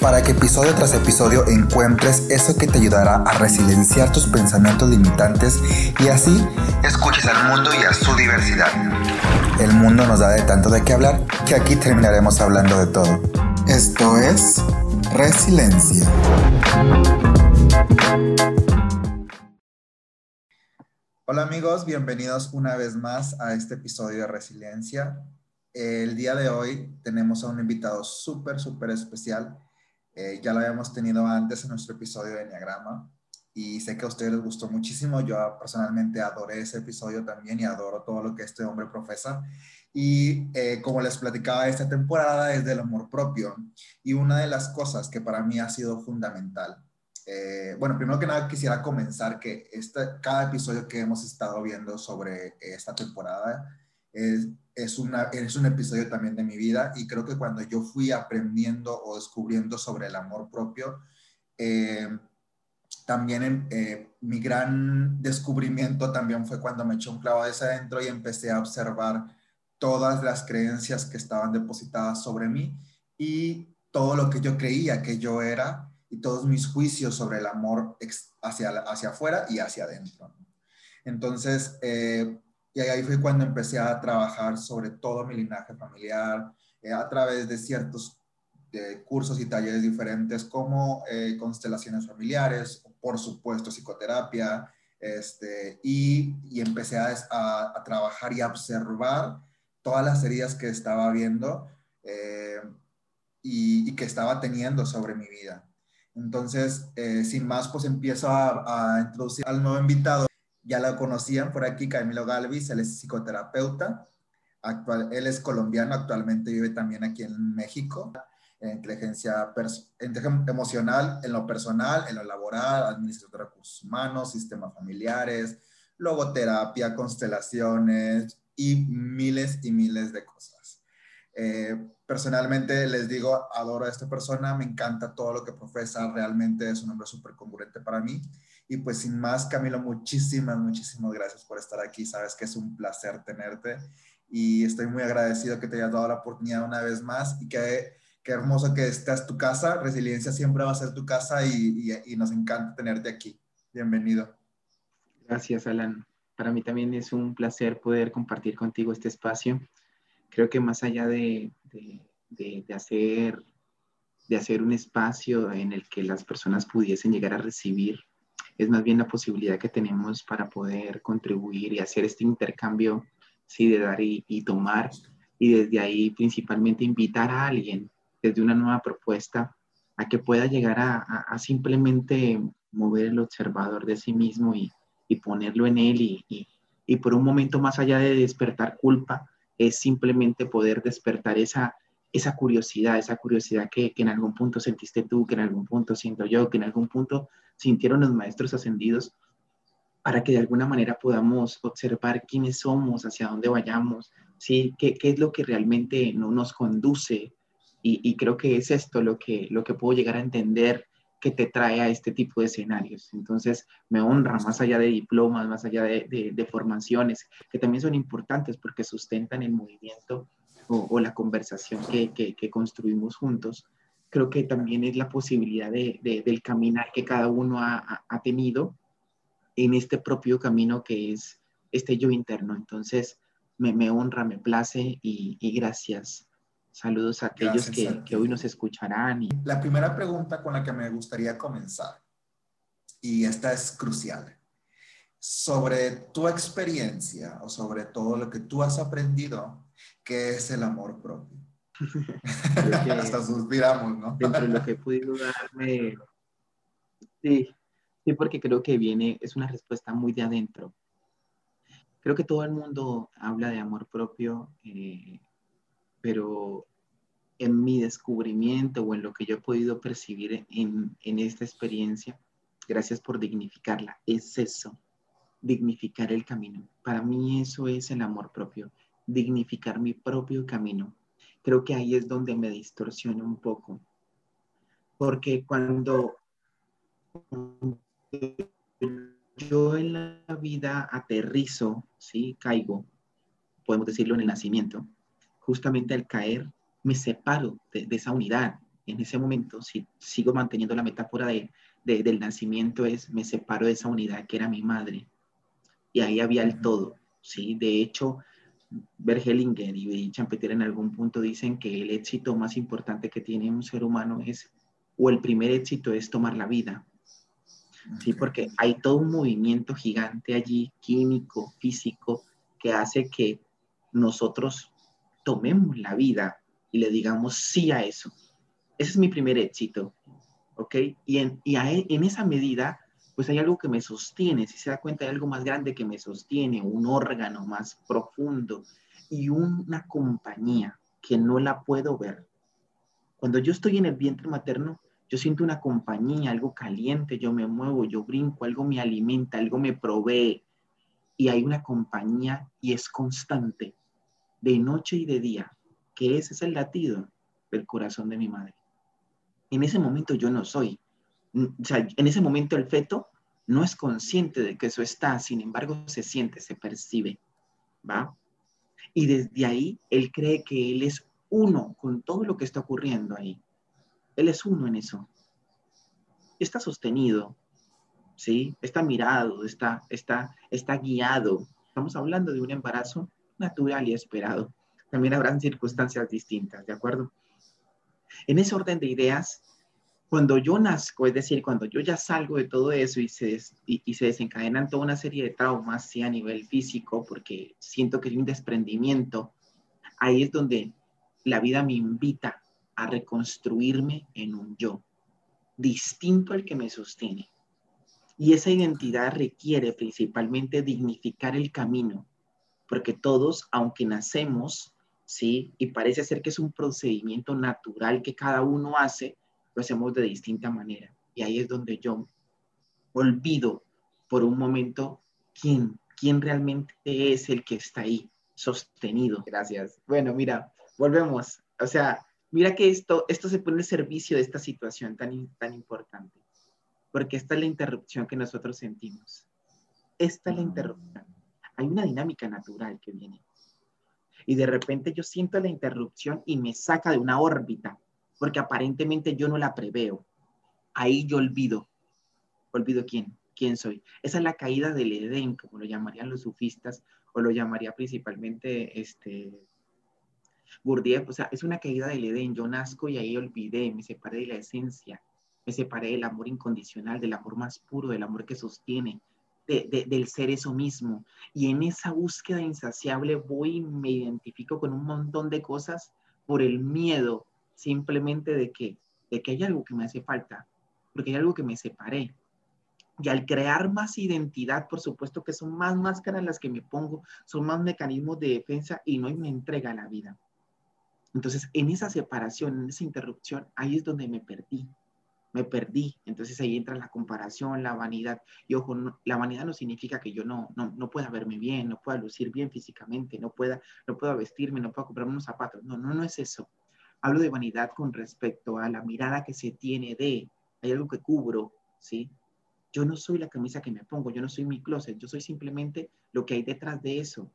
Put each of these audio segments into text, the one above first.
para que episodio tras episodio encuentres eso que te ayudará a resilienciar tus pensamientos limitantes y así escuches al mundo y a su diversidad. El mundo nos da de tanto de qué hablar que aquí terminaremos hablando de todo. Esto es Resiliencia. Hola amigos, bienvenidos una vez más a este episodio de Resiliencia. El día de hoy tenemos a un invitado súper, súper especial eh, ya lo habíamos tenido antes en nuestro episodio de Enneagrama y sé que a ustedes les gustó muchísimo. Yo personalmente adoré ese episodio también y adoro todo lo que este hombre profesa. Y eh, como les platicaba, esta temporada es del amor propio. Y una de las cosas que para mí ha sido fundamental, eh, bueno, primero que nada quisiera comenzar que este, cada episodio que hemos estado viendo sobre esta temporada es, es, una, es un episodio también de mi vida y creo que cuando yo fui aprendiendo o descubriendo sobre el amor propio, eh, también eh, mi gran descubrimiento también fue cuando me eché un clavo de adentro y empecé a observar todas las creencias que estaban depositadas sobre mí y todo lo que yo creía que yo era y todos mis juicios sobre el amor hacia, hacia afuera y hacia adentro. Entonces, eh, y ahí fue cuando empecé a trabajar sobre todo mi linaje familiar eh, a través de ciertos eh, cursos y talleres diferentes como eh, constelaciones familiares, por supuesto psicoterapia, este, y, y empecé a, a, trabajar y a observar todas las heridas que estaba viendo y, y, que estaba teniendo sobre mi vida. Entonces, sin más, pues empiezo a introducir al nuevo invitado ya lo conocían por aquí, Camilo Galvis, él es psicoterapeuta, actual, él es colombiano, actualmente vive también aquí en México, en inteligencia, emocional, en lo personal, en lo laboral, administración de recursos humanos, sistemas familiares, logoterapia, constelaciones y miles y miles de cosas. Eh, personalmente les digo, adoro a esta persona, me encanta todo lo que profesa, realmente es un hombre súper congruente para mí y pues sin más, Camilo, muchísimas, muchísimas gracias por estar aquí. Sabes que es un placer tenerte y estoy muy agradecido que te hayas dado la oportunidad una vez más y que qué hermoso que estés tu casa. Resiliencia siempre va a ser tu casa y, y, nos encanta tenerte aquí. Bienvenido. Gracias, Alan. Para mí también es un placer poder compartir contigo este espacio. Creo que más allá de, de, de hacer, de hacer un espacio en el que las personas pudiesen llegar a recibir es más bien la posibilidad que tenemos para poder contribuir y hacer este intercambio, sí, de dar y, tomar, y desde ahí principalmente invitar a alguien desde una nueva propuesta a que pueda llegar a, simplemente mover el observador de sí mismo y, ponerlo en él. Y, y por un momento más allá de despertar culpa, es simplemente poder despertar esa, esa curiosidad, esa curiosidad que, que, en algún punto sentiste tú, que en algún punto siento yo, que en algún punto sintieron los maestros ascendidos, para que de alguna manera podamos observar quiénes somos, hacia dónde vayamos, ¿sí? qué, qué es lo que realmente no nos conduce. Y, y, creo que es esto lo que, lo que puedo llegar a entender que te trae a este tipo de escenarios. Entonces, me honra más allá de diplomas, más allá de, de, de formaciones, que también son importantes porque sustentan el movimiento o, la conversación que, que, construimos juntos, creo que también es la posibilidad de, del caminar que cada uno ha, ha, tenido en este propio camino que es este yo interno. Entonces, me, me honra, me place y, y gracias. Saludos a aquellos que, que, hoy nos escucharán. Y... La primera pregunta con la que me gustaría comenzar, y esta es crucial, sobre tu experiencia o sobre todo lo que tú has aprendido ¿Qué es el amor propio? Hasta suspiramos, ¿no? Dentro de lo que he podido darme, sí, sí, porque creo que viene, es una respuesta muy de adentro. Creo que todo el mundo habla de amor propio, eh, pero en mi descubrimiento o en lo que yo he podido percibir en, en esta experiencia, gracias por dignificarla, es eso, dignificar el camino. Para mí eso es el amor propio, dignificar mi propio camino. Creo que ahí es donde me distorsiona un poco. Porque cuando yo en la vida aterrizo, ¿sí? Caigo, podemos decirlo en el nacimiento, justamente al caer me separo de, esa unidad. En ese momento, si sigo manteniendo la metáfora de, del nacimiento, es me separo de esa unidad que era mi madre. Y ahí había el todo, ¿sí? De hecho, Bergelinger y Champeter en algún punto dicen que el éxito más importante que tiene un ser humano es, o el primer éxito es tomar la vida, ¿sí? Porque hay todo un movimiento gigante allí, químico, físico, que hace que nosotros tomemos la vida y le digamos sí a eso. Ese es mi primer éxito, ¿ok? Y en, y e, en esa medida, pues hay algo que me sostiene, si se da cuenta, hay algo más grande que me sostiene, un órgano más profundo y una compañía que no la puedo ver. Cuando yo estoy en el vientre materno, yo siento una compañía, algo caliente, yo me muevo, yo brinco, algo me alimenta, algo me provee. Y hay una compañía y es constante, de noche y de día, que ese es el latido del corazón de mi madre. En ese momento yo no soy. Sea, en ese momento el feto no es consciente de que eso está, sin embargo se siente, se percibe, ¿va? Y desde ahí él cree que él es uno con todo lo que está ocurriendo ahí. Él es uno en eso. Está sostenido, ¿sí? Está mirado, está, está, está guiado. Estamos hablando de un embarazo natural y esperado. También habrán circunstancias distintas, ¿de acuerdo? En ese orden de ideas, cuando yo nazco, es decir, cuando yo ya salgo de todo eso y se, y, se desencadenan toda una serie de traumas, sí, a nivel físico, porque siento que hay un desprendimiento, ahí es donde la vida me invita a reconstruirme en un yo, distinto al que me sostiene. Y esa identidad requiere principalmente dignificar el camino, porque todos, aunque nacemos, ¿sí? Y parece ser que es un procedimiento natural que cada uno hace, lo hacemos de distinta manera. Y ahí es donde yo olvido por un momento quién, quién realmente es el que está ahí, sostenido. Gracias. Bueno, mira, volvemos. O sea, Mira que esto, esto se pone al servicio de esta situación tan, tan importante, porque esta es la interrupción que nosotros sentimos. Esta es la interrupción. Hay una dinámica natural que viene. Y de repente yo siento la interrupción y me saca de una órbita, porque aparentemente yo no la preveo. Ahí yo olvido. Olvido quién, quién soy. Esa es la caída del Edén, como lo llamarían los sufistas, o lo llamaría principalmente este, Gurdjieff, o sea, es una caída del Edén. Yo nazco y ahí olvidé, me separé de la esencia, me separé del amor incondicional, del amor más puro, del amor que sostiene, del ser eso mismo. Y en esa búsqueda insaciable voy y me identifico con un montón de cosas por el miedo simplemente de que, de que hay algo que me hace falta, porque hay algo que me separé. Y al crear más identidad, por supuesto que son más máscaras las que me pongo, son más mecanismos de defensa y no me entrega la vida. Entonces, en esa separación, en esa interrupción, ahí es donde me perdí. Me perdí. Entonces ahí entra la comparación, la vanidad. Y ojo, la vanidad no significa que yo no, no, no pueda verme bien, no pueda lucir bien físicamente, no pueda, no pueda vestirme, no pueda comprarme unos zapatos. No, no, no es eso. Hablo de vanidad con respecto a la mirada que se tiene de, hay algo que cubro, ¿sí? Yo no soy la camisa que me pongo, yo no soy mi closet, yo soy simplemente lo que hay detrás de eso.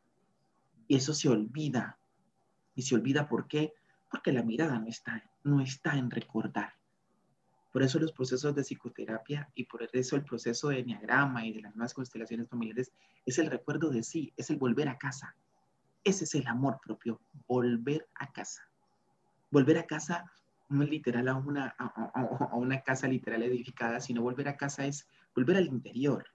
Y eso se olvida, y se olvida por qué, porque la mirada no está, no está en recordar. Por eso los procesos de psicoterapia y por eso el proceso de enneagrama y de las nuevas constelaciones familiares es el recuerdo de sí, es el volver a casa. Ese es el amor propio, volver a casa. Volver a casa no es literal a una, a, una casa literal edificada, sino volver a casa es volver al interior,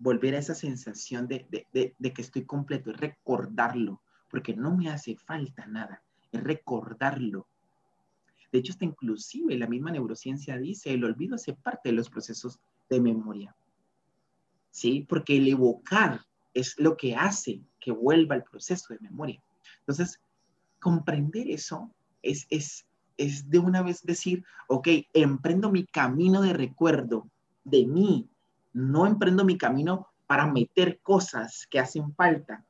volver a esa sensación de, de, de que estoy completo, es recordarlo, porque no me hace falta nada, es recordarlo. De hecho, hasta inclusive la misma neurociencia dice, el olvido hace parte de los procesos de memoria. ¿Sí? Porque el evocar es lo que hace que vuelva el proceso de memoria. Entonces, comprender eso es, es, es de una vez decir, ok, emprendo mi camino de recuerdo de mí, no emprendo mi camino para meter cosas que hacen falta.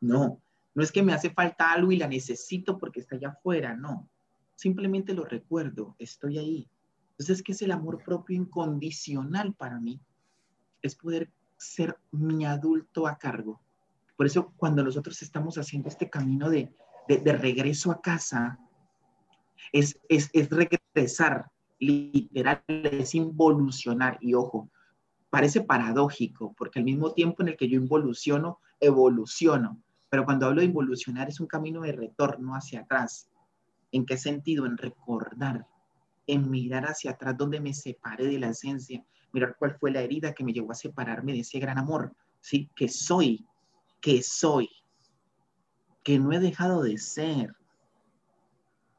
No, no es que me hace falta algo y la necesito porque está allá afuera, no. Simplemente lo recuerdo, estoy ahí. Entonces, ¿qué es el amor propio incondicional para mí? Es poder ser mi adulto a cargo. Por eso, cuando nosotros estamos haciendo este camino de, de, regreso a casa, es, es, es regresar, literal, es involucionar. Y ojo, parece paradójico, porque al mismo tiempo en el que yo involuciono, evoluciono. Pero cuando hablo de involucionar es un camino de retorno hacia atrás. ¿En qué sentido? En recordar, en mirar hacia atrás donde me separé de la esencia, mirar cuál fue la herida que me llevó a separarme de ese gran amor, ¿sí? Que soy, que soy, que no he dejado de ser.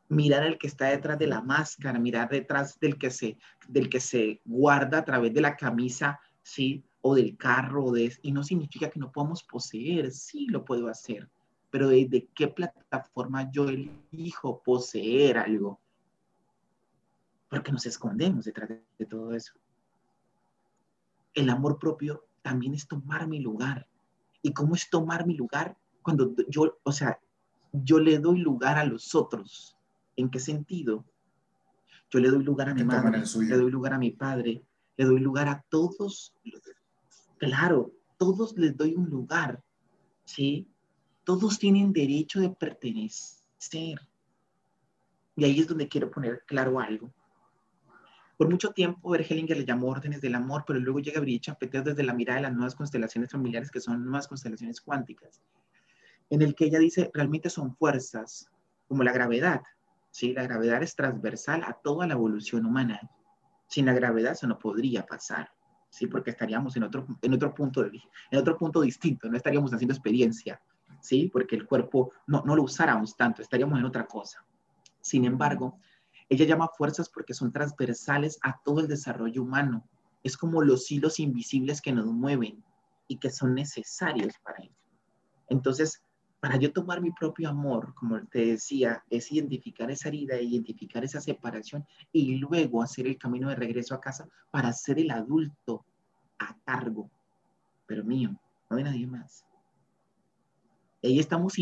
Mirar al que está detrás de la máscara, mirar detrás del que se, del que se guarda a través de la camisa, ¿sí? o del carro, de, y no significa que no podamos poseer, sí lo puedo hacer, pero ¿de, qué plataforma yo elijo poseer algo? Porque nos escondemos detrás de, todo eso. El amor propio también es tomar mi lugar. ¿Y cómo es tomar mi lugar? Cuando yo, o sea, yo le doy lugar a los otros. ¿En qué sentido? Yo le doy lugar a mi madre, le doy lugar a mi padre, le doy lugar a todos Claro, todos les doy un lugar, ¿sí? Todos tienen derecho de pertenecer. Y ahí es donde quiero poner claro algo. Por mucho tiempo, Ergelinger le llamó órdenes del amor, pero luego llega Brigitte Champeter desde la mirada de las nuevas constelaciones familiares, que son nuevas constelaciones cuánticas, en el que ella dice, realmente son fuerzas, como la gravedad, ¿sí? La gravedad es transversal a toda la evolución humana. Sin la gravedad eso no podría pasar. ¿sí? Porque estaríamos en otro, en otro, punto, de, en otro punto distinto, no estaríamos haciendo experiencia, ¿sí? Porque el cuerpo no, no lo usáramos tanto, estaríamos en otra cosa. Sin embargo, ella llama fuerzas porque son transversales a todo el desarrollo humano. Es como los hilos invisibles que nos mueven y que son necesarios para ello. Entonces, para yo tomar mi propio amor, como te decía, es identificar esa herida, identificar esa separación y luego hacer el camino de regreso a casa para ser el adulto a cargo, pero mío, no de nadie más. ahí estamos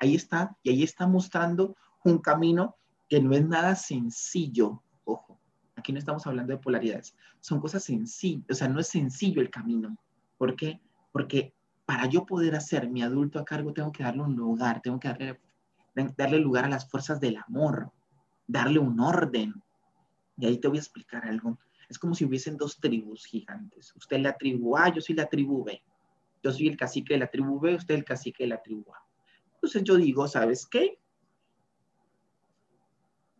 ahí está, y ahí está mostrando un camino que no es nada sencillo, ojo, aquí no estamos hablando de polaridades, son cosas sencillas, o sea, no es sencillo el camino. ¿Por qué? Porque para yo poder hacer mi adulto a cargo, tengo que darle un lugar, tengo que darle, darle lugar a las fuerzas del amor, darle un orden. Y ahí te voy a explicar algo. Es como si hubiesen dos tribus gigantes. Usted es la tribu A, yo soy la tribu B. Yo soy el cacique de la tribu B, usted es el cacique de la tribu A. Entonces yo digo, ¿sabes qué?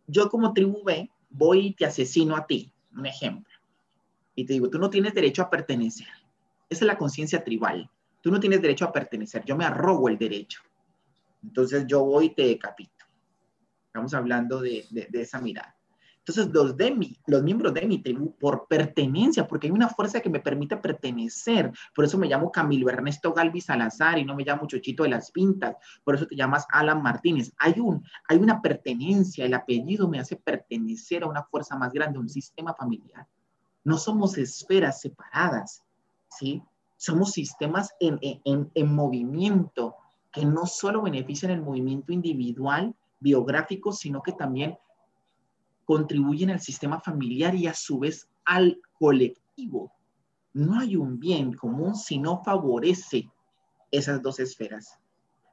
Yo como tribu B voy y te asesino a ti, un ejemplo. Y te digo, tú no tienes derecho a pertenecer. Esa es la conciencia tribal. Tú no tienes derecho a pertenecer, yo me arrogo el derecho. Entonces yo voy y te decapito. Estamos hablando de, esa mirada. Entonces los, miembros de mi tribu, por pertenencia, porque hay una fuerza que me permite pertenecer, por eso me llamo Camilo Ernesto Galvi Salazar y no me llamo Chochito de las Pintas, por eso te llamas Alan Martínez. Hay, hay una pertenencia, el apellido me hace pertenecer a una fuerza más grande, un sistema familiar. No somos esferas separadas, ¿sí? Somos sistemas en, en, en, movimiento que no solo benefician el movimiento individual, biográfico, sino que también contribuyen al sistema familiar y a su vez al colectivo. No hay un bien común si no favorece esas dos esferas.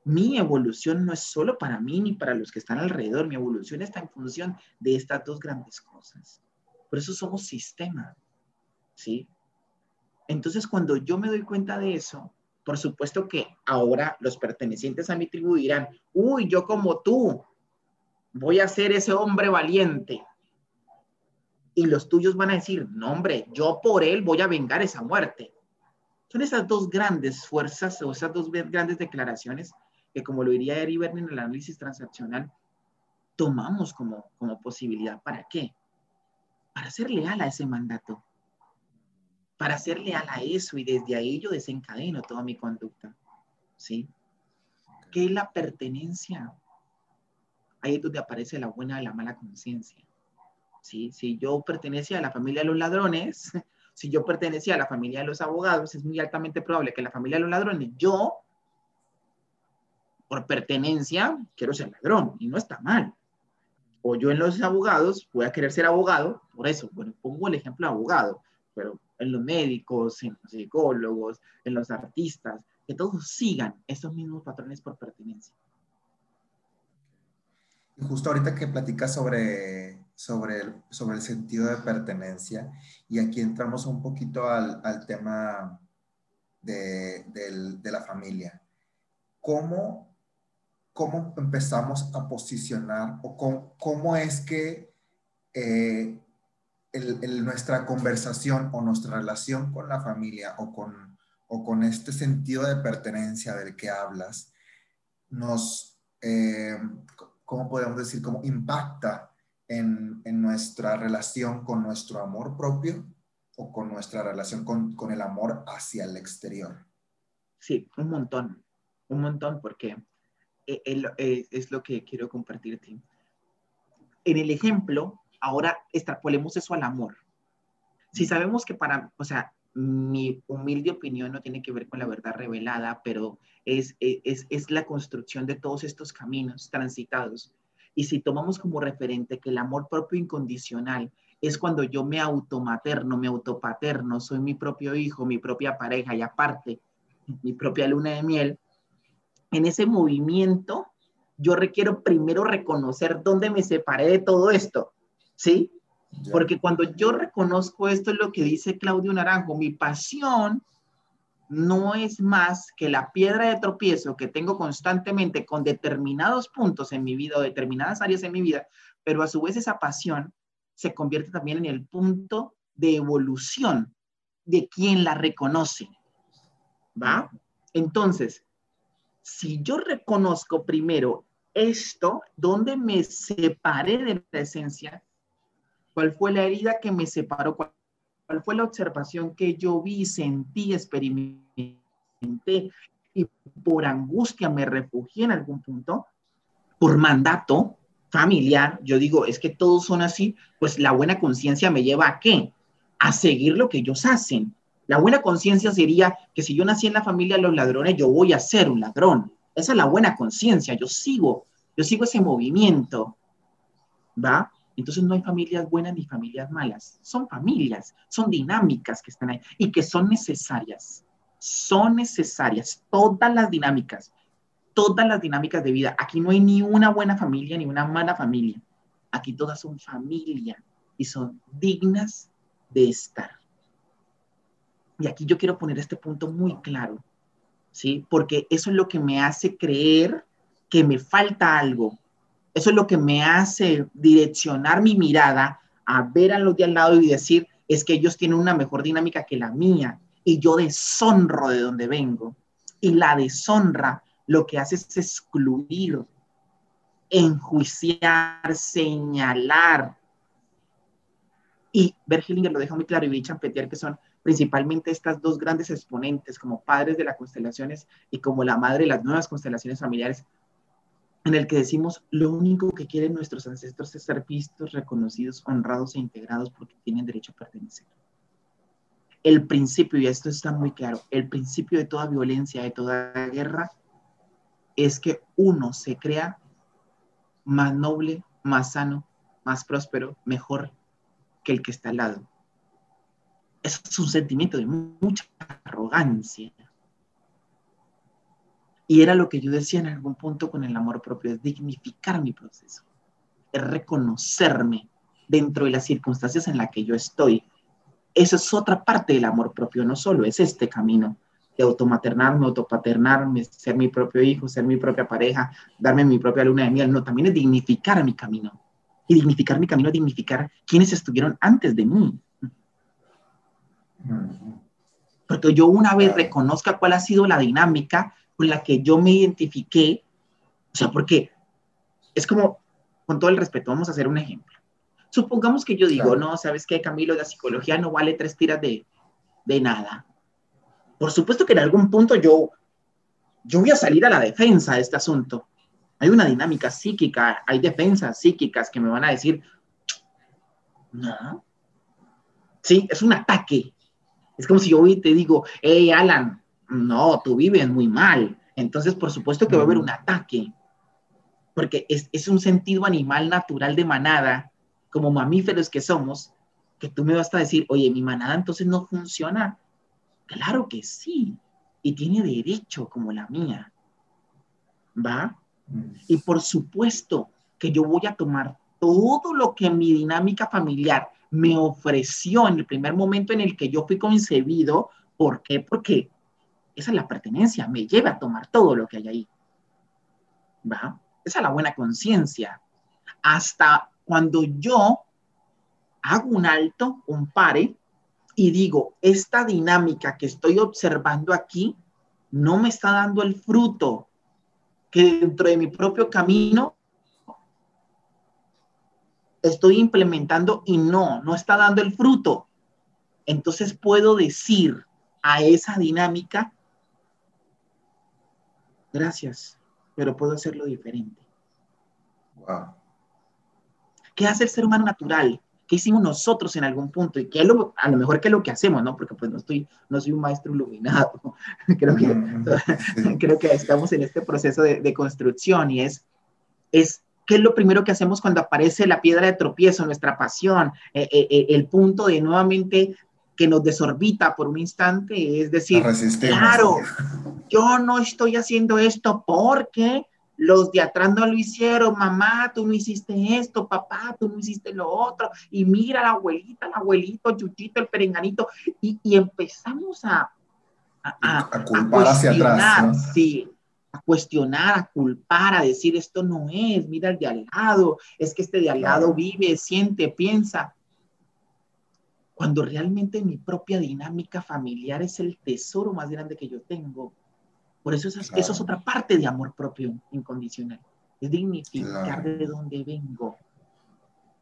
Mi evolución no es solo para mí ni para los que están alrededor, mi evolución está en función de estas dos grandes cosas. Por eso somos sistema, ¿sí? Entonces, cuando yo me doy cuenta de eso, por supuesto que ahora los pertenecientes a mi tribu dirán, uy, yo como tú, voy a ser ese hombre valiente. Y los tuyos van a decir, no, hombre, yo por él voy a vengar esa muerte. Son esas dos grandes fuerzas o esas dos grandes declaraciones que, como lo diría Eri en el análisis transaccional, tomamos como, como posibilidad. ¿Para qué? Para ser leal a ese mandato para ser leal a eso y desde ahí yo desencadeno toda mi conducta. ¿Sí? ¿Qué es la pertenencia? Ahí es donde aparece la buena y la mala conciencia. ¿Sí? Si yo pertenecía a la familia de los ladrones, si yo pertenecía a la familia de los abogados, es muy altamente probable que la familia de los ladrones, yo, por pertenencia, quiero ser ladrón y no está mal. O yo en los abogados voy a querer ser abogado, por eso, bueno, pongo el ejemplo de abogado, pero en los médicos, en los psicólogos, en los artistas, que todos sigan esos mismos patrones por pertenencia. Y justo ahorita que platicas sobre, sobre, el, sobre el sentido de pertenencia, y aquí entramos un poquito al, al tema de, de, la familia. ¿Cómo, ¿Cómo empezamos a posicionar o cómo, cómo es que eh, el, nuestra conversación o nuestra relación con la familia o con, o con este sentido de pertenencia del que hablas nos, eh, ¿cómo podemos decir? ¿Cómo impacta en, en, nuestra relación con nuestro amor propio o con nuestra relación con, con el amor hacia el exterior? Sí, un montón, un montón, porque eh, eh, es lo que quiero compartirte. En el ejemplo, ahora extrapolemos eso al amor. Si sabemos que para, o sea, mi humilde opinión no tiene que ver con la verdad revelada, pero es, es, es la construcción de todos estos caminos transitados. Y si tomamos como referente que el amor propio incondicional es cuando yo me automaterno, me autopaterno, soy mi propio hijo, mi propia pareja y aparte mi propia luna de miel, en ese movimiento yo requiero primero reconocer dónde me separé de todo esto, ¿sí? Porque cuando yo reconozco esto es lo que dice Claudio Naranjo, mi pasión no es más que la piedra de tropiezo que tengo constantemente con determinados puntos en mi vida o determinadas áreas en mi vida, pero a su vez esa pasión se convierte también en el punto de evolución de quien la reconoce. ¿Va? Entonces, si yo reconozco primero esto, donde me separé de la esencia, cuál fue la herida que me separó, cuál, fue la observación que yo vi, sentí, experimenté y por angustia me refugié en algún punto, por mandato familiar, yo digo, es que todos son así, pues la buena conciencia me lleva a qué? A seguir lo que ellos hacen. La buena conciencia sería que si yo nací en la familia de los ladrones, yo voy a ser un ladrón. Esa es la buena conciencia, yo sigo, yo sigo ese movimiento, ¿va? Entonces no hay familias buenas ni familias malas, son familias, son dinámicas que están ahí y que son necesarias, son necesarias todas las dinámicas, todas las dinámicas de vida. Aquí no hay ni una buena familia ni una mala familia, aquí todas son familia y son dignas de estar. Y aquí yo quiero poner este punto muy claro, ¿sí? Porque eso es lo que me hace creer que me falta algo, eso es lo que me hace direccionar mi mirada a ver a los de al lado y decir, es que ellos tienen una mejor dinámica que la mía y yo deshonro de donde vengo. Y la deshonra lo que hace es excluir, enjuiciar, señalar. Y Bergelinger lo deja muy claro y Vichan Petier, que son principalmente estas dos grandes exponentes como padres de las constelaciones y como la madre de las nuevas constelaciones familiares, en el que decimos lo único que quieren nuestros ancestros es ser vistos, reconocidos, honrados e integrados porque tienen derecho a pertenecer. El principio, y esto está muy claro, el principio de toda violencia, de toda guerra, es que uno se crea más noble, más sano, más próspero, mejor que el que está al lado. Es un sentimiento de mucha arrogancia, y era lo que yo decía en algún punto con el amor propio, es dignificar mi proceso, es reconocerme dentro de las circunstancias en las que yo estoy. Eso es otra parte del amor propio, no solo es este camino de automaternarme, autopaternarme, ser mi propio hijo, ser mi propia pareja, darme mi propia luna de miel, no, también es dignificar mi camino. Y dignificar mi camino es dignificar quienes estuvieron antes de mí. Porque yo una vez reconozca cuál ha sido la dinámica, con la que yo me identifiqué, o sea, porque es como, con todo el respeto, vamos a hacer un ejemplo. Supongamos que yo digo, no, ¿sabes qué, Camilo? La psicología no vale tres tiras de, de nada. Por supuesto que en algún punto yo, yo voy a salir a la defensa de este asunto. Hay una dinámica psíquica, hay defensas psíquicas que me van a decir, no. Sí, es un ataque, Es como si yo hoy te digo, hey, Alan, no, tú vives muy mal. Entonces, por supuesto que va a haber un ataque, porque es, es un sentido animal natural de manada, como mamíferos que somos, que tú me vas a decir, oye, mi manada entonces no funciona. Claro que sí, y tiene derecho como la mía. ¿Va? Mm. Y por supuesto que yo voy a tomar todo lo que mi dinámica familiar me ofreció en el primer momento en el que yo fui concebido. ¿Por qué? Porque esa es la pertenencia, me lleva a tomar todo lo que hay ahí. ¿Va? Esa es la buena conciencia. Hasta cuando yo hago un alto, un pare, y digo, esta dinámica que estoy observando aquí no me está dando el fruto que dentro de mi propio camino estoy implementando y no, no está dando el fruto. Entonces puedo decir a esa dinámica, gracias, pero puedo hacerlo diferente. Wow. ¿Qué hace el ser humano natural? ¿Qué hicimos nosotros en algún punto? Y que a lo mejor que es lo que hacemos, ¿no? Porque pues no, estoy, no soy un maestro iluminado. creo, que, creo que estamos en este proceso de, de construcción y es, es ¿Qué es lo primero que hacemos cuando aparece la piedra de tropiezo, nuestra pasión, eh, eh, eh, el punto de nuevamente que nos desorbita por un instante? Es decir, claro, yo no estoy haciendo esto porque los de atrás no lo hicieron, mamá, tú no hiciste esto, papá, tú no hiciste lo otro, y mira la abuelita, el abuelito, Chuchito, el perenganito, y, empezamos a, a, culpar hacia atrás. Sí, a cuestionar, a culpar, a decir esto no es, mira el de al lado, es que este de al lado vive, siente, piensa. Cuando realmente mi propia dinámica familiar es el tesoro más grande que yo tengo. Por eso eso es otra parte de amor propio incondicional. Es dignificar de dónde vengo.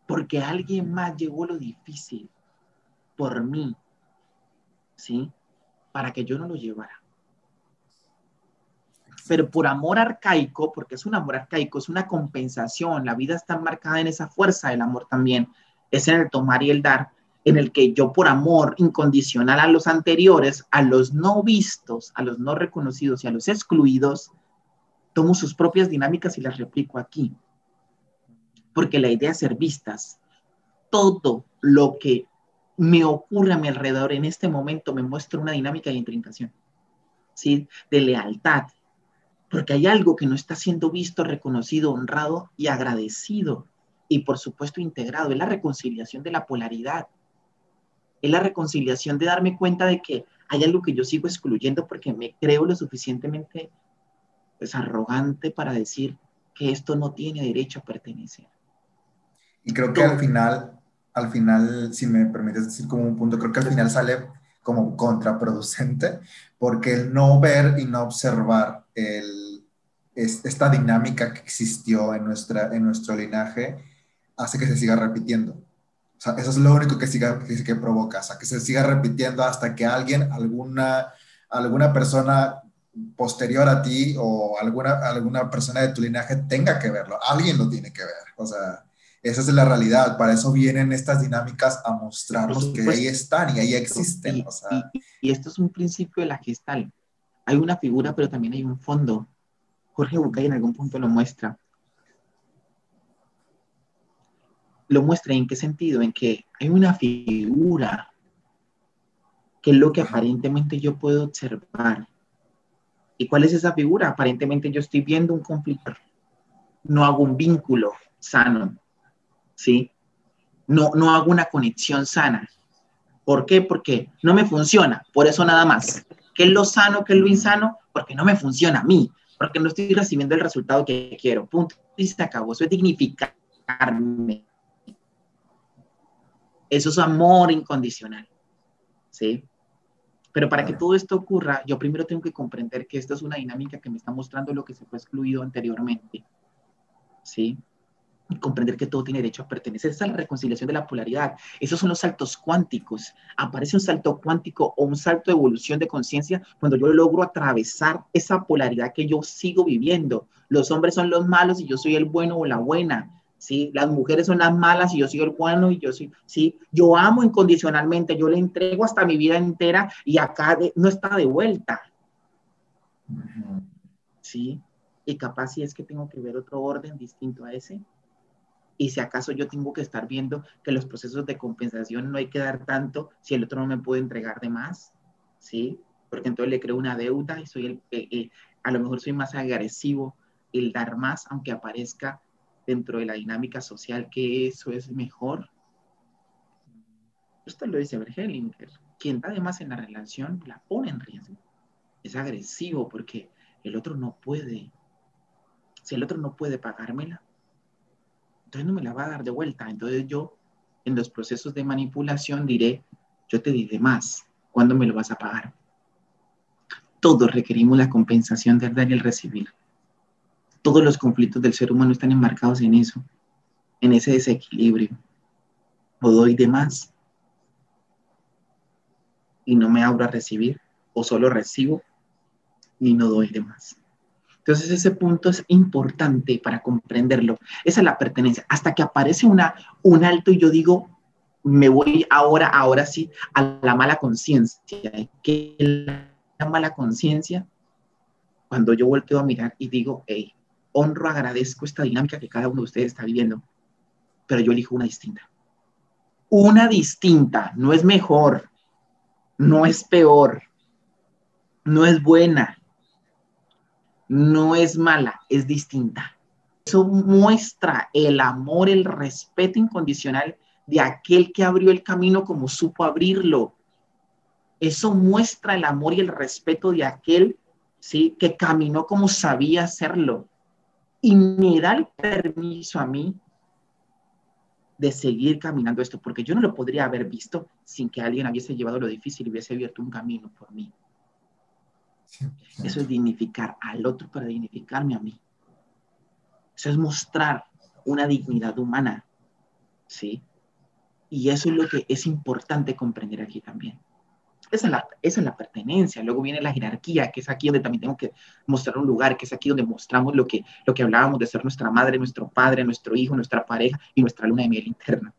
Porque alguien más llegó lo difícil por mí, ¿sí? Para que yo no lo llevara pero por amor arcaico, porque es un amor arcaico, es una compensación, la vida está marcada en esa fuerza del amor también, es en el tomar y el dar, en el que yo por amor incondicional a los anteriores, a los no vistos, a los no reconocidos y a los excluidos, tomo sus propias dinámicas y las replico aquí. Porque la idea es ser vistas. Todo lo que me ocurre a mi alrededor en este momento me muestra una dinámica de intrincación, ¿sí? de lealtad, porque hay algo que no está siendo visto, reconocido, honrado y agradecido. Y por supuesto integrado. Es la reconciliación de la polaridad. Es la reconciliación de darme cuenta de que hay algo que yo sigo excluyendo porque me creo lo suficientemente pues, arrogante para decir que esto no tiene derecho a pertenecer. Y creo que al final, al final, si me permites decir como un punto, creo que al final sale como contraproducente, porque el no ver y no observar el, esta dinámica que existió en, nuestra, en nuestro linaje hace que se siga repitiendo. O sea, eso es lo único que, siga, que, provoca, o sea, que se siga repitiendo hasta que alguien, alguna, alguna persona posterior a ti o alguna, alguna persona de tu linaje tenga que verlo. Alguien lo tiene que ver. O sea, esa es la realidad. Para eso vienen estas dinámicas a mostrarnos que ahí están y ahí existen. Y, esto es un principio de la gestal. Hay una figura, pero también hay un fondo. Jorge Bucay en algún punto lo muestra. Lo muestra en qué sentido? En que hay una figura que es lo que aparentemente yo puedo observar. ¿Y cuál es esa figura? Aparentemente yo estoy viendo un conflicto. No hago un vínculo sano ¿sí? No, no hago una conexión sana. ¿Por qué? Porque no me funciona, por eso nada más. ¿Qué es lo sano, qué es lo insano? Porque no me funciona a mí, porque no estoy recibiendo el resultado que quiero. Punto. Y se acabó. Eso es dignificarme. Eso es amor incondicional. ¿Sí? Pero para que todo esto ocurra, yo primero tengo que comprender que esta es una dinámica que me está mostrando lo que se fue excluido anteriormente. ¿Sí? comprender que todo tiene derecho a pertenecer. Esa es la reconciliación de la polaridad. Esos son los saltos cuánticos. Aparece un salto cuántico o un salto de evolución de conciencia cuando yo logro atravesar esa polaridad que yo sigo viviendo. Los hombres son los malos y yo soy el bueno o la buena. ¿Sí? Las mujeres son las malas y yo soy el bueno y yo soy, ¿sí? Yo amo incondicionalmente, yo le entrego hasta mi vida entera y acá no está de vuelta. ¿Sí? Y capaz si es que tengo que ver otro orden distinto a ese. Y si acaso yo tengo que estar viendo que los procesos de compensación no hay que dar tanto si el otro no me puede entregar de más, ¿sí? Porque entonces le creo una deuda y soy el, eh, eh, a lo mejor soy más agresivo el dar más, aunque aparezca dentro de la dinámica social que eso es mejor. Esto lo dice Bergelinger. Quien da de más en la relación la pone en riesgo. Es agresivo porque el otro no puede. Si el otro no puede pagármela, entonces no me la va a dar de vuelta. Entonces yo, en los procesos de manipulación, diré, yo te diré más, ¿cuándo me lo vas a pagar? Todos requerimos la compensación del dar y el recibir todos los conflictos del ser humano están enmarcados en eso, en ese desequilibrio. O doy de más y no me abro a recibir, o solo recibo y no doy de más. Entonces ese punto es importante para comprenderlo. Esa es la pertenencia. Hasta que aparece una, un alto y yo digo, me voy ahora, ahora sí, a la mala conciencia. ¿Qué es la mala conciencia? Cuando yo volteo a mirar y digo, hey, honro, agradezco esta dinámica que cada uno de ustedes está viviendo, pero yo elijo una distinta. Una distinta, no es mejor, no es peor, no es buena, no es mala, es distinta. Eso muestra el amor, el respeto incondicional de aquel que abrió el camino como supo abrirlo. Eso muestra el amor y el respeto de aquel ¿sí? que caminó como sabía hacerlo y me da el permiso a mí de seguir caminando esto, porque yo no lo podría haber visto sin que alguien hubiese llevado lo difícil y hubiese abierto un camino por mí. Eso es dignificar al otro para dignificarme a mí. Eso es mostrar una dignidad humana, ¿sí? Y eso es lo que es importante comprender aquí también. Esa es, la, pertenencia. Luego viene la jerarquía, que es aquí donde también tengo que mostrar un lugar, que es aquí donde mostramos lo que, lo que hablábamos de ser nuestra madre, nuestro padre, nuestro hijo, nuestra pareja y nuestra luna de miel interna.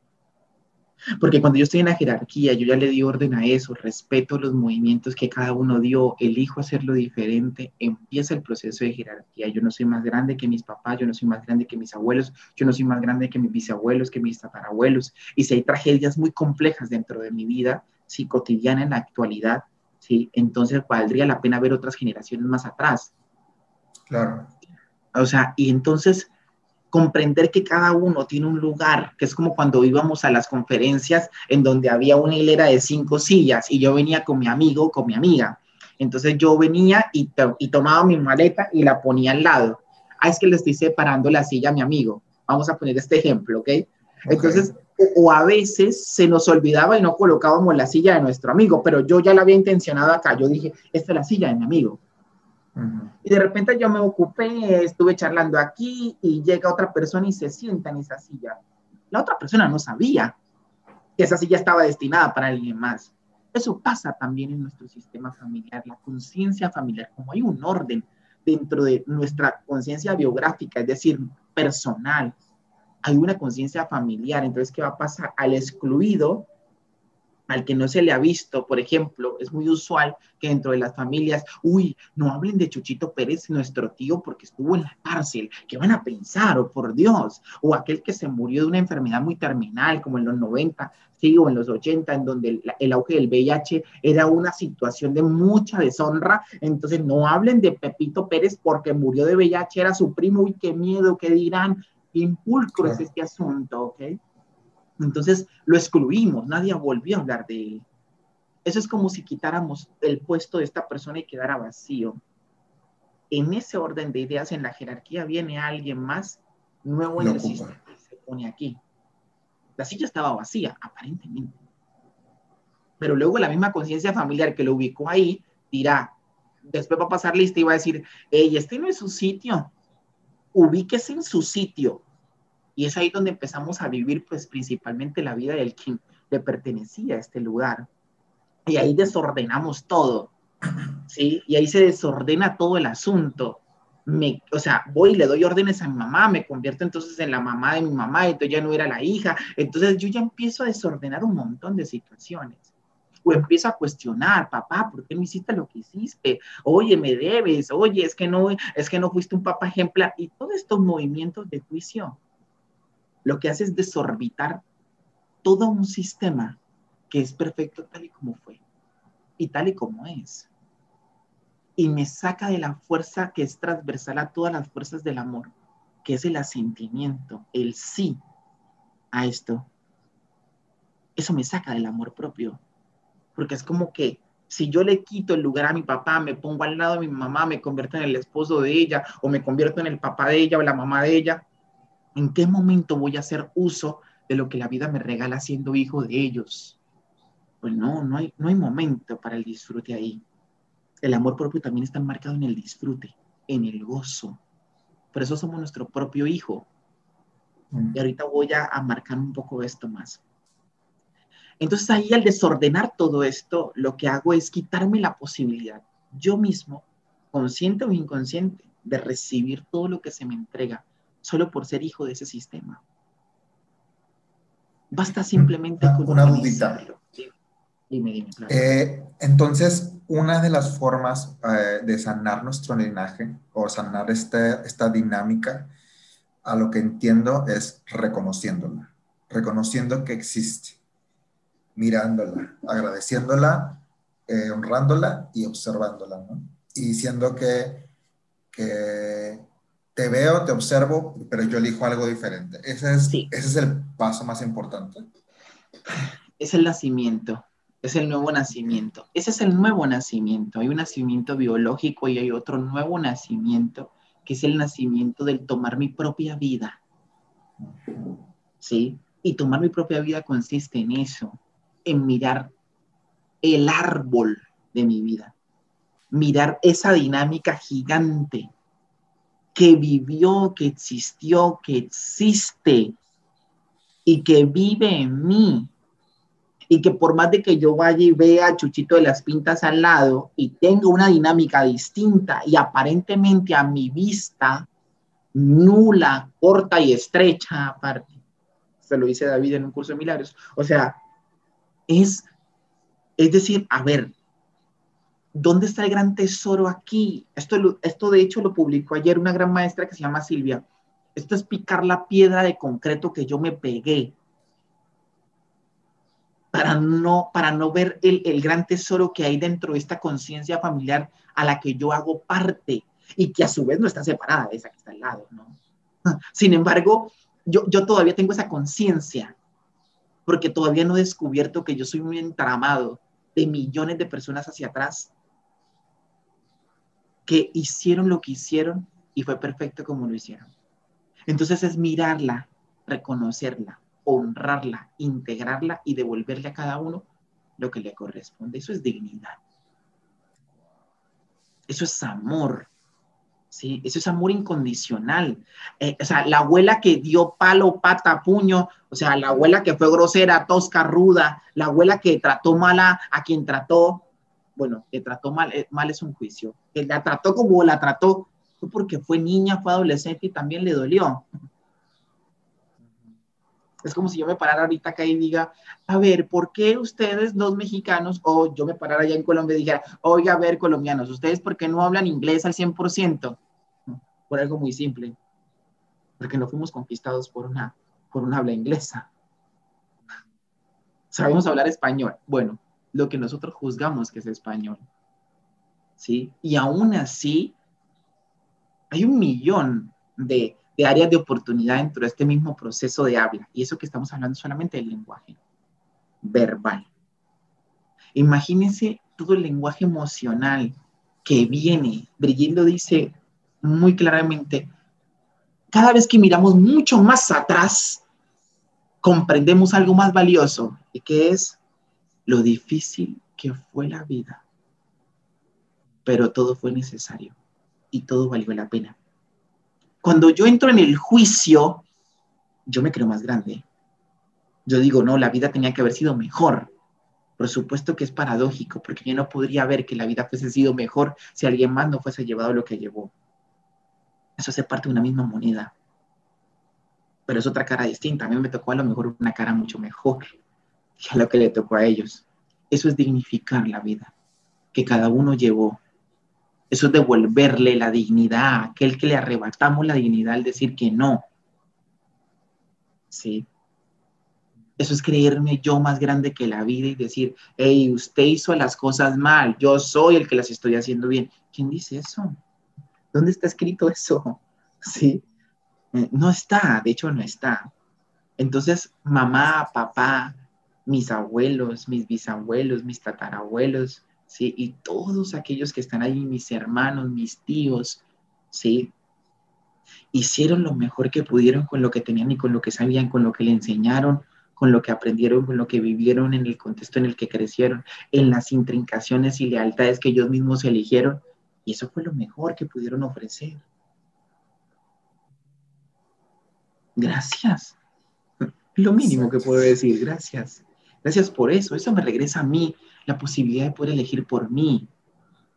Porque cuando yo estoy en la jerarquía, yo ya le di orden a eso, respeto los movimientos que cada uno dio, elijo hacerlo diferente, empieza el proceso de jerarquía. Yo no soy más grande que mis papás, yo no soy más grande que mis abuelos, yo no soy más grande que mis bisabuelos, que mis tatarabuelos. Y si hay tragedias muy complejas dentro de mi vida, si cotidiana en la actualidad, ¿sí? entonces valdría la pena ver otras generaciones más atrás. Claro. O sea, y entonces comprender que cada uno tiene un lugar, que es como cuando íbamos a las conferencias en donde había una hilera de cinco sillas y yo venía con mi amigo, con mi amiga. Entonces yo venía y, y tomaba mi maleta y la ponía al lado. Ah, es que le estoy separando la silla a mi amigo. Vamos a poner este ejemplo, ¿ok? okay. Entonces, o, a veces se nos olvidaba y no colocábamos la silla de nuestro amigo, pero yo ya la había intencionado acá. Yo dije, esta es la silla de mi amigo. Y de repente yo me ocupé, estuve charlando aquí y llega otra persona y se sienta en esa silla. La otra persona no sabía que esa silla estaba destinada para alguien más. Eso pasa también en nuestro sistema familiar, la conciencia familiar, como hay un orden dentro de nuestra conciencia biográfica, es decir, personal, hay una conciencia familiar. Entonces, ¿qué va a pasar? Al excluido, al que no se le ha visto, por ejemplo, es muy usual que dentro de las familias, uy, no hablen de Chuchito Pérez, nuestro tío, porque estuvo en la cárcel, ¿qué van a pensar? O oh, por Dios, o aquel que se murió de una enfermedad muy terminal, como en los 90, sí, o en los 80, en donde el, el auge del VIH era una situación de mucha deshonra, entonces no hablen de Pepito Pérez porque murió de VIH, era su primo, uy, qué miedo, qué dirán, impulcro es este asunto, ¿ok? Entonces lo excluimos, nadie volvió a hablar de él. Eso es como si quitáramos el puesto de esta persona y quedara vacío. En ese orden de ideas, en la jerarquía, viene alguien más nuevo en el sistema y se pone aquí. La silla estaba vacía, aparentemente. Pero luego la misma conciencia familiar que lo ubicó ahí dirá, después va a pasar lista y va a decir, hey, este no es su sitio, ubíquese en su sitio. Y es ahí donde empezamos a vivir, pues, principalmente la vida del quien le pertenecía a este lugar. Y ahí desordenamos todo, ¿sí? Y ahí se desordena todo el asunto. me, o sea, voy y le doy órdenes a mi mamá, me convierto entonces en la mamá de mi mamá, entonces ya no era la hija, entonces yo ya empiezo a desordenar un montón de situaciones. O empiezo a cuestionar, papá, ¿por qué no hiciste lo que hiciste? Oye, me debes, oye, es que no, es que no fuiste un papá ejemplar. Y todos estos movimientos de juicio lo que hace es desorbitar todo un sistema que es perfecto tal y como fue y tal y como es y me saca de la fuerza que es transversal a todas las fuerzas del amor, que es el asentimiento, el sí a esto. Eso me saca del amor propio, porque es como que si yo le quito el lugar a mi papá, me pongo al lado de mi mamá, me convierto en el esposo de ella o me convierto en el papá de ella o la mamá de ella, ¿en qué momento voy a hacer uso de lo que la vida me regala siendo hijo de ellos? Pues no, no hay, no hay momento para el disfrute ahí el amor propio también está marcado en el disfrute, en el gozo. Por eso somos nuestro propio hijo. Mm. Y ahorita voy a, a marcar un poco esto más. Entonces ahí al desordenar todo esto, lo que hago es quitarme la posibilidad, yo mismo, consciente o inconsciente, de recibir todo lo que se me entrega, solo por ser hijo de ese sistema. Basta simplemente con una dudita. Eh, entonces, una de las formas eh, de sanar nuestro linaje o sanar este, esta dinámica, a lo que entiendo es reconociéndola, reconociendo que existe, mirándola, agradeciéndola, eh, honrándola y observándola, ¿no? Y diciendo que, que te veo, te observo, pero yo elijo algo diferente. Ese es, ese es el paso más importante. Es el nacimiento es el nuevo nacimiento. Ese es el nuevo nacimiento. Hay un nacimiento biológico y hay otro nuevo nacimiento, que es el nacimiento del tomar mi propia vida. ¿Sí? Y tomar mi propia vida consiste en eso, en mirar el árbol de mi vida, mirar esa dinámica gigante que vivió, que existió, que existe y que vive en mí. Y que por más de que yo vaya y vea a Chuchito de las Pintas al lado y tenga una dinámica distinta y aparentemente a mi vista nula, corta y estrecha aparte, se lo dice David en un curso de milagros, o sea, es, es decir, a ver, ¿dónde está el gran tesoro aquí? Esto, esto de hecho lo publicó ayer una gran maestra que se llama Silvia. Esto es picar la piedra de concreto que yo me pegué para no, para no ver el, el gran tesoro que hay dentro de esta conciencia familiar a la que yo hago parte y que a su vez no está separada de esa que está al lado, ¿no? Sin embargo, yo, yo todavía tengo esa conciencia, porque todavía no he descubierto que yo soy un entramado de millones de personas hacia atrás que hicieron lo que hicieron y fue perfecto como lo hicieron. Entonces es mirarla, reconocerla, honrarla, integrarla y devolverle a cada uno lo que le corresponde. Eso es dignidad. Eso es amor. ¿Sí? Eso es amor incondicional. Eh, o sea, la abuela que dio palo, pata, puño, o sea, la abuela que fue grosera, tosca, ruda, la abuela que trató mala a quien trató, bueno, que trató mal, eh, mal es un juicio, que la trató como la trató, fue porque fue niña, fue adolescente y también le dolió. Es como si yo me parara ahorita acá y diga, a ver, ¿por qué ustedes los mexicanos, o yo me parara allá en Colombia y dijera, oiga, a ver, colombianos, ¿ustedes por qué no hablan inglés al 100%? Por algo muy simple, porque no fuimos conquistados por una, por una habla inglesa. Sabemos hablar español. Bueno, lo que nosotros juzgamos que es español. ¿Sí? Y aún así, hay un millón de de áreas de oportunidad dentro de este mismo proceso de habla. Y eso que estamos hablando solamente del lenguaje verbal. Imagínense todo el lenguaje emocional que viene. Brillendo dice muy claramente, cada vez que miramos mucho más atrás, comprendemos algo más valioso, y que es lo difícil que fue la vida. Pero todo fue necesario y todo valió la pena cuando yo entro en el juicio, yo me creo más grande. Yo digo, no, la vida tenía que haber sido mejor. Por supuesto que es paradójico, porque yo no podría ver que la vida fuese sido mejor si alguien más no fuese llevado lo que llevó. Eso hace parte de una misma moneda. Pero es otra cara distinta. A mí me tocó a lo mejor una cara mucho mejor que a lo que le tocó a ellos. Eso es dignificar la vida que cada uno llevó. Eso es devolverle la dignidad a aquel que le arrebatamos la dignidad al decir que no. Sí. Eso es creerme yo más grande que la vida y decir, hey, usted hizo las cosas mal, yo soy el que las estoy haciendo bien. ¿Quién dice eso? ¿Dónde está escrito eso? Sí. Eh, no está, de hecho no está. Entonces, mamá, papá, mis abuelos, mis bisabuelos, mis tatarabuelos, ¿sí? Y todos aquellos que están ahí, mis hermanos, mis tíos, ¿sí? Hicieron lo mejor que pudieron con lo que tenían y con lo que sabían, con lo que le enseñaron, con lo que aprendieron, con lo que vivieron en el contexto en el que crecieron, en las intrincaciones y lealtades que ellos mismos eligieron. Y eso fue lo mejor que pudieron ofrecer. Gracias. Lo mínimo que puedo decir, gracias. Gracias por eso. Eso me regresa a mí la posibilidad de poder elegir por mí,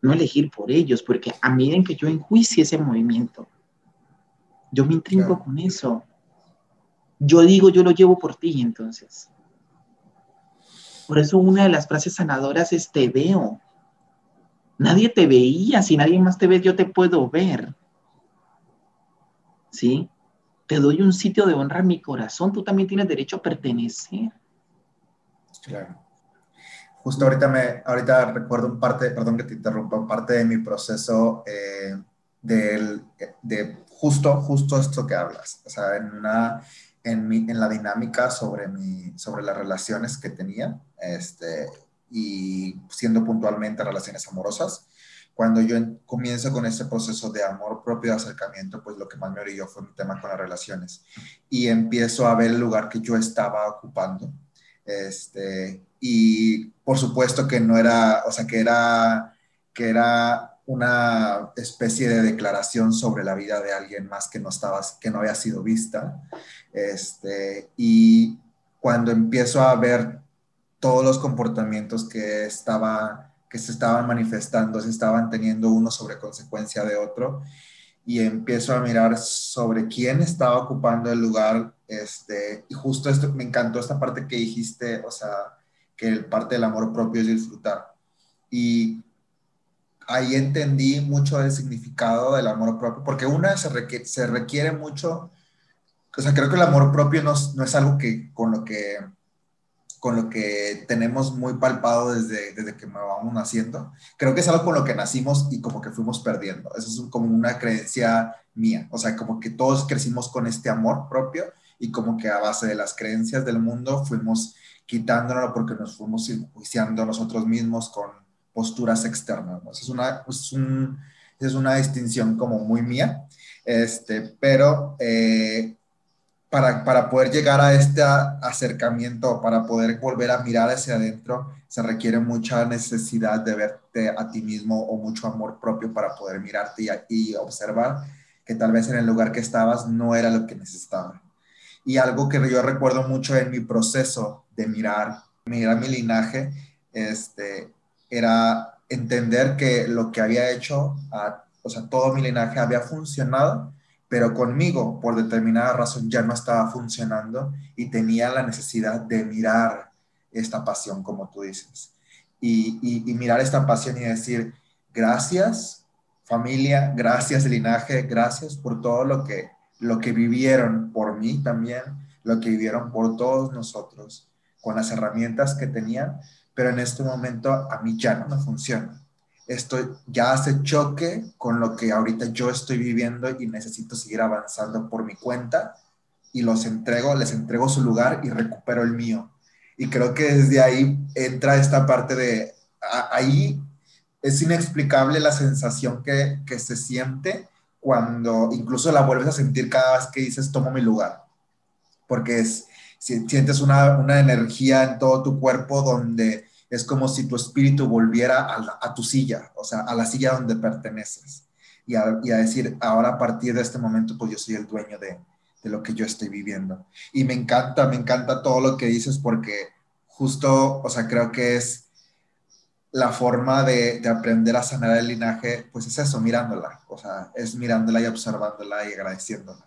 no elegir por ellos, porque a medida que yo enjuicie ese movimiento, yo me intrinco con eso. Yo digo, yo lo llevo por ti, entonces. Por eso una de las frases sanadoras es te veo. Nadie te veía, si nadie más te ve, yo te puedo ver. ¿Sí? Te doy un sitio de honra en mi corazón, tú también tienes derecho a pertenecer. Claro. Justo ahorita me, ahorita recuerdo un parte, perdón que te interrumpa, parte de mi proceso eh, de, de justo, justo esto que hablas. O sea, en una, en, la dinámica sobre, mi, sobre las relaciones que tenía este, y siendo puntualmente relaciones amorosas. Cuando yo comienzo con ese proceso de amor propio, acercamiento, pues lo que más me orilló fue mi tema con las relaciones. Y empiezo a ver el lugar que yo estaba ocupando. Este, y por supuesto que no era, o sea, que era, que era una especie de declaración sobre la vida de alguien más que no, estaba, que no había sido vista. Este, y cuando empiezo a ver todos los comportamientos que, estaba, que se estaban manifestando, se estaban teniendo uno sobre consecuencia de otro, y empiezo a mirar sobre quién estaba ocupando el lugar, este, y justo esto, me encantó esta parte que dijiste, o sea, que el parte del amor propio es disfrutar. Y ahí entendí mucho del significado del amor propio, porque una se requiere, se requiere mucho, o sea, creo que el amor propio no, no, es algo que con lo que con lo que tenemos muy palpado desde, desde que vamos naciendo. Creo que es algo con lo que nacimos y como que fuimos perdiendo. Eso es como una creencia mía. O sea, como que todos crecimos con este amor propio y como que a base de las creencias del mundo fuimos quitándolo porque nos fuimos enjuiciando nosotros mismos con posturas externas. Es, una, es, un, es, una distinción como muy mía, este, pero eh, para, para, poder llegar a este acercamiento, para poder volver a mirar hacia adentro, se requiere mucha necesidad de verte a ti mismo o mucho amor propio para poder mirarte y, y observar que tal vez en el lugar que estabas no era lo que necesitaba. Y algo que yo recuerdo mucho en mi proceso de mirar, mirar mi linaje, este, era entender que lo que había hecho, o sea, todo mi linaje había funcionado, pero conmigo, por determinada razón, ya no estaba funcionando y tenía la necesidad de mirar esta pasión, como tú dices. Y, y, mirar esta pasión y decir, gracias familia, gracias linaje, gracias por todo lo que, lo que vivieron por mí también, lo que vivieron por todos nosotros, con las herramientas que tenían, pero en este momento a mí ya no me funciona. Esto ya hace choque con lo que ahorita yo estoy viviendo y necesito seguir avanzando por mi cuenta y los entrego, les entrego su lugar y recupero el mío. Y creo que desde ahí entra esta parte de, ahí es inexplicable la sensación que se siente cuando incluso la vuelves a sentir cada vez que dices, tomo mi lugar. Porque es, sientes una, una, energía en todo tu cuerpo donde es como si tu espíritu volviera a, tu silla, o sea, a la silla donde perteneces. Y a, y a, decir, ahora a partir de este momento, pues yo soy el dueño de, de lo que yo estoy viviendo. Y me encanta, me encanta todo lo que dices porque justo, o sea, creo que es la forma de, de, aprender a sanar el linaje, pues es eso, mirándola, o sea, es mirándola y observándola y agradeciéndola.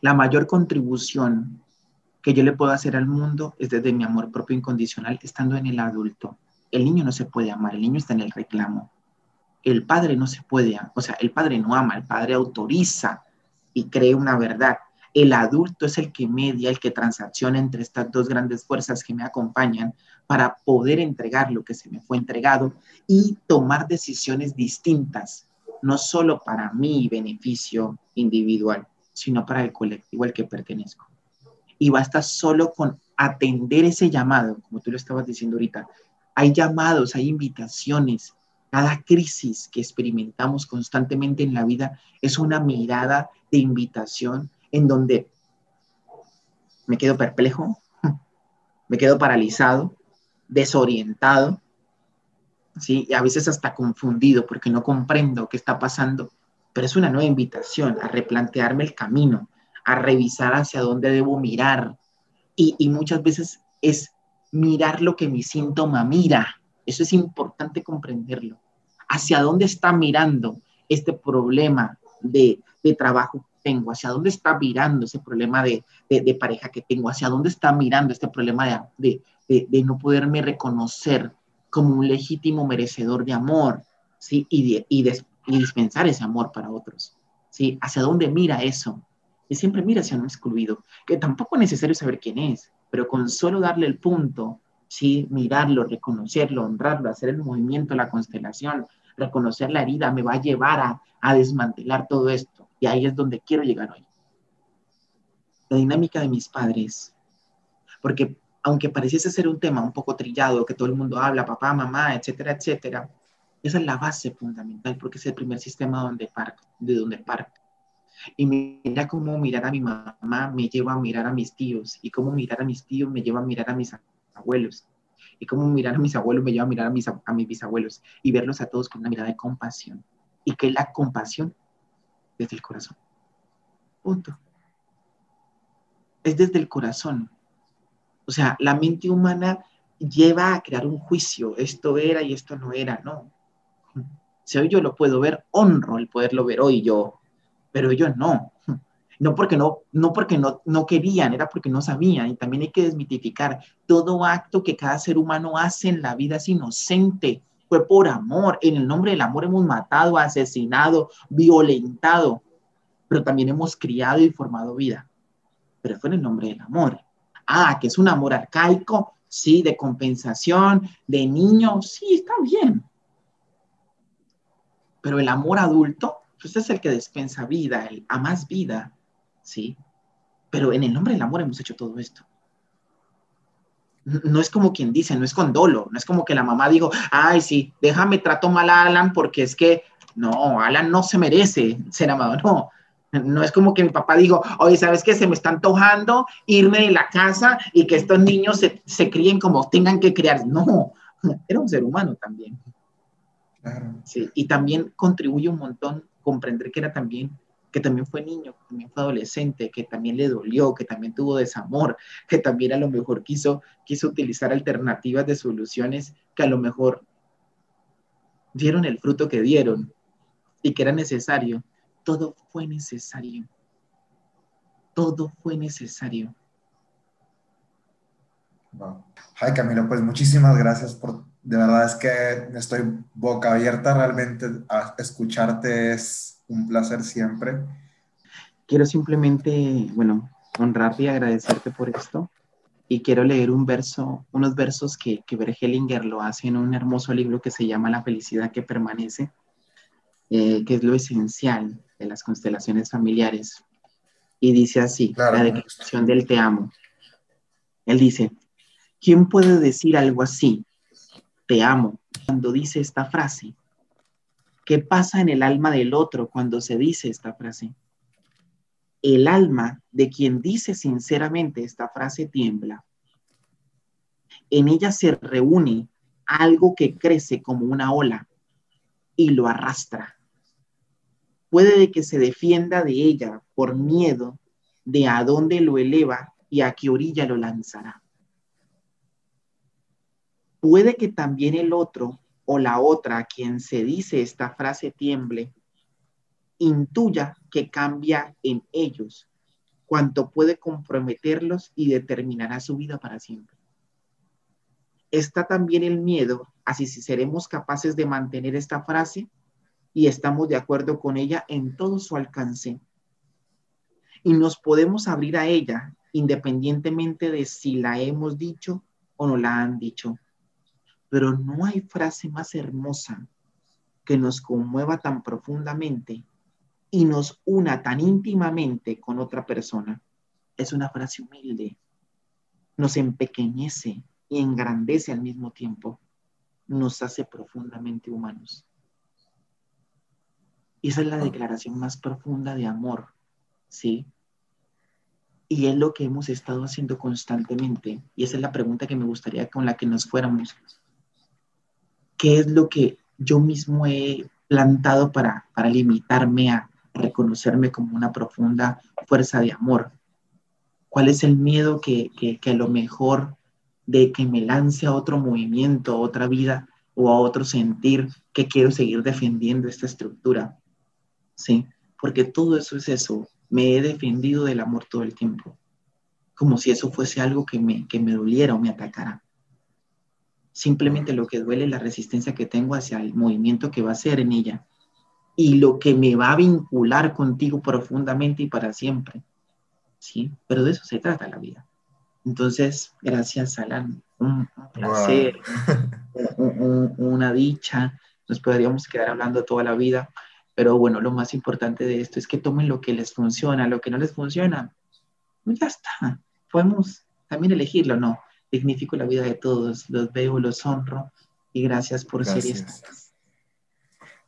La mayor contribución que yo le puedo hacer al mundo es desde mi amor propio incondicional, estando en el adulto. El niño no se puede amar, el niño está en el reclamo. El padre no se puede, o sea, el padre no ama, el padre autoriza y cree una verdad. El adulto es el que media, el que transacciona entre estas dos grandes fuerzas que me acompañan para poder entregar lo que se me fue entregado y tomar decisiones distintas, no solo para mi beneficio individual, sino para el colectivo al que pertenezco. Y basta solo con atender ese llamado, como tú lo estabas diciendo ahorita. Hay llamados, hay invitaciones. Cada crisis que experimentamos constantemente en la vida es una mirada de invitación en donde me quedo perplejo, me quedo paralizado, desorientado, ¿sí? y a veces hasta confundido porque no comprendo qué está pasando, pero es una nueva invitación a replantearme el camino, a revisar hacia dónde debo mirar. Y, y muchas veces es mirar lo que mi síntoma mira. Eso es importante comprenderlo. Hacia dónde está mirando este problema de, de trabajo tengo, hacia dónde está mirando ese problema de, de, de, pareja que tengo, hacia dónde está mirando este problema de, de, no poderme reconocer como un legítimo merecedor de amor, ¿sí? Y, y, y dispensar ese amor para otros, ¿sí? ¿Hacia dónde mira eso? Y siempre mira hacia un excluido, que tampoco es necesario saber quién es, pero con solo darle el punto, ¿sí? Mirarlo, reconocerlo, honrarlo, hacer el movimiento, la constelación, reconocer la herida, me va a llevar a, a desmantelar todo esto. Y ahí es donde quiero llegar hoy. La dinámica de mis padres, porque aunque pareciese ser un tema un poco trillado, que todo el mundo habla, papá, mamá, etcétera, etcétera, esa es la base fundamental porque es el primer sistema donde parto, de donde parto. Y mira cómo mirar a mi mamá me lleva a mirar a mis tíos, y cómo mirar a mis tíos me lleva a mirar a mis abuelos, y cómo mirar a mis abuelos me lleva a mirar a mis, a mis bisabuelos, y verlos a todos con una mirada de compasión. ¿Y que la compasión? Desde el corazón. Punto. Es desde el corazón. O sea, la mente humana lleva a crear un juicio, esto era y esto no era, no. Si hoy yo lo puedo ver, honro el poderlo ver hoy yo, pero ellos no. No porque no, no porque no, no querían, era porque no sabían. Y también hay que desmitificar, todo acto que cada ser humano hace en la vida es inocente, fue por amor. En el nombre del amor hemos matado, asesinado, violentado, pero también hemos criado y formado vida. Pero fue en el nombre del amor. Ah, que es un amor arcaico, sí, de compensación, de niño, sí, está bien. Pero el amor adulto, pues es el que despensa vida, el a más vida, sí. Pero en el nombre del amor hemos hecho todo esto. No es como quien dice, no es con dolo, no es como que la mamá dijo, ay, sí, déjame trato mal a Alan porque es que, no, Alan no se merece ser amado, no, no es como que mi papá dijo, oye, ¿sabes qué? Se me está antojando irme de la casa y que estos niños se, se críen como tengan que criar. No, era un ser humano también. Claro. Sí, y también contribuye un montón comprender que era también, que también fue niño, que también fue adolescente, que también le dolió, que también tuvo desamor, que también a lo mejor quiso, quiso utilizar alternativas de soluciones que a lo mejor dieron el fruto que dieron y que era necesario todo fue necesario. Todo fue necesario. Wow. Ay, Camilo, pues muchísimas gracias por, de verdad es que estoy boca abierta realmente a escucharte, es un placer siempre. Quiero simplemente, bueno, honrarte y agradecerte por esto. Y quiero leer un verso, unos versos que, que lo hace en un hermoso libro que se llama La felicidad que permanece, eh, que es lo esencial de las constelaciones familiares. Y dice así, claro. la declaración del te amo. Él dice, ¿quién puede decir algo así? Te amo, cuando dice esta frase. ¿Qué pasa en el alma del otro cuando se dice esta frase? El alma de quien dice sinceramente esta frase tiembla. En ella se reúne algo que crece como una ola y lo arrastra puede de que se defienda de ella por miedo de a dónde lo eleva y a qué orilla lo lanzará. Puede que también el otro o la otra a quien se dice esta frase tiemble, intuya que cambia en ellos cuanto puede comprometerlos y determinará su vida para siempre. Está también el miedo a si seremos capaces de mantener esta frase y estamos de acuerdo con ella en todo su alcance. Y nos podemos abrir a ella independientemente de si la hemos dicho o no la han dicho. Pero no hay frase más hermosa que nos conmueva tan profundamente y nos una tan íntimamente con otra persona. Es una frase humilde, nos empequeñece y engrandece al mismo tiempo, nos hace profundamente humanos. Y esa es la declaración más profunda de amor, ¿sí? Y es lo que hemos estado haciendo constantemente. Y esa es la pregunta que me gustaría con la que nos fuéramos. ¿Qué es lo que yo mismo he plantado para, para limitarme a reconocerme como una profunda fuerza de amor? ¿Cuál es el miedo que, que, a lo mejor de que me lance a otro movimiento, a otra vida o a otro sentir que quiero seguir defendiendo esta estructura? ¿Sí? Porque todo eso es eso. Me he defendido del amor todo el tiempo, como si eso fuese algo que me, que me doliera o me atacara. Simplemente lo que duele es la resistencia que tengo hacia el movimiento que va a ser en ella y lo que me va a vincular contigo profundamente y para siempre. ¿Sí? Pero de eso se trata la vida. Entonces, gracias, Alan. Un, placer, una dicha. Nos podríamos quedar hablando toda la vida, pero bueno, lo más importante de esto es que tomen lo que les funciona, lo que no les funciona. Pues ya está. Podemos también elegirlo, ¿no? Dignifico la vida de todos, los veo, los honro y gracias por ser estas.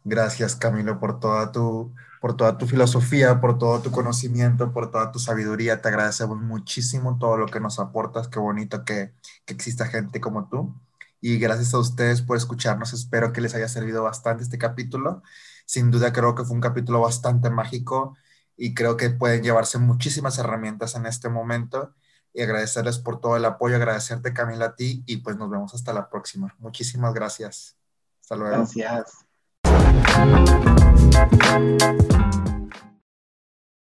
Gracias, Camilo, por toda tu, por toda tu filosofía, por todo tu conocimiento, por toda tu sabiduría. Te agradecemos muchísimo todo lo que nos aportas. Qué bonito que, que exista gente como tú. Y gracias a ustedes por escucharnos. Espero que les haya servido bastante este capítulo. Sin duda creo que fue un capítulo bastante mágico y creo que pueden llevarse muchísimas herramientas en este momento. Y agradecerles por todo el apoyo, agradecerte Camila a ti y pues nos vemos hasta la próxima. Muchísimas gracias. Hasta luego. Gracias.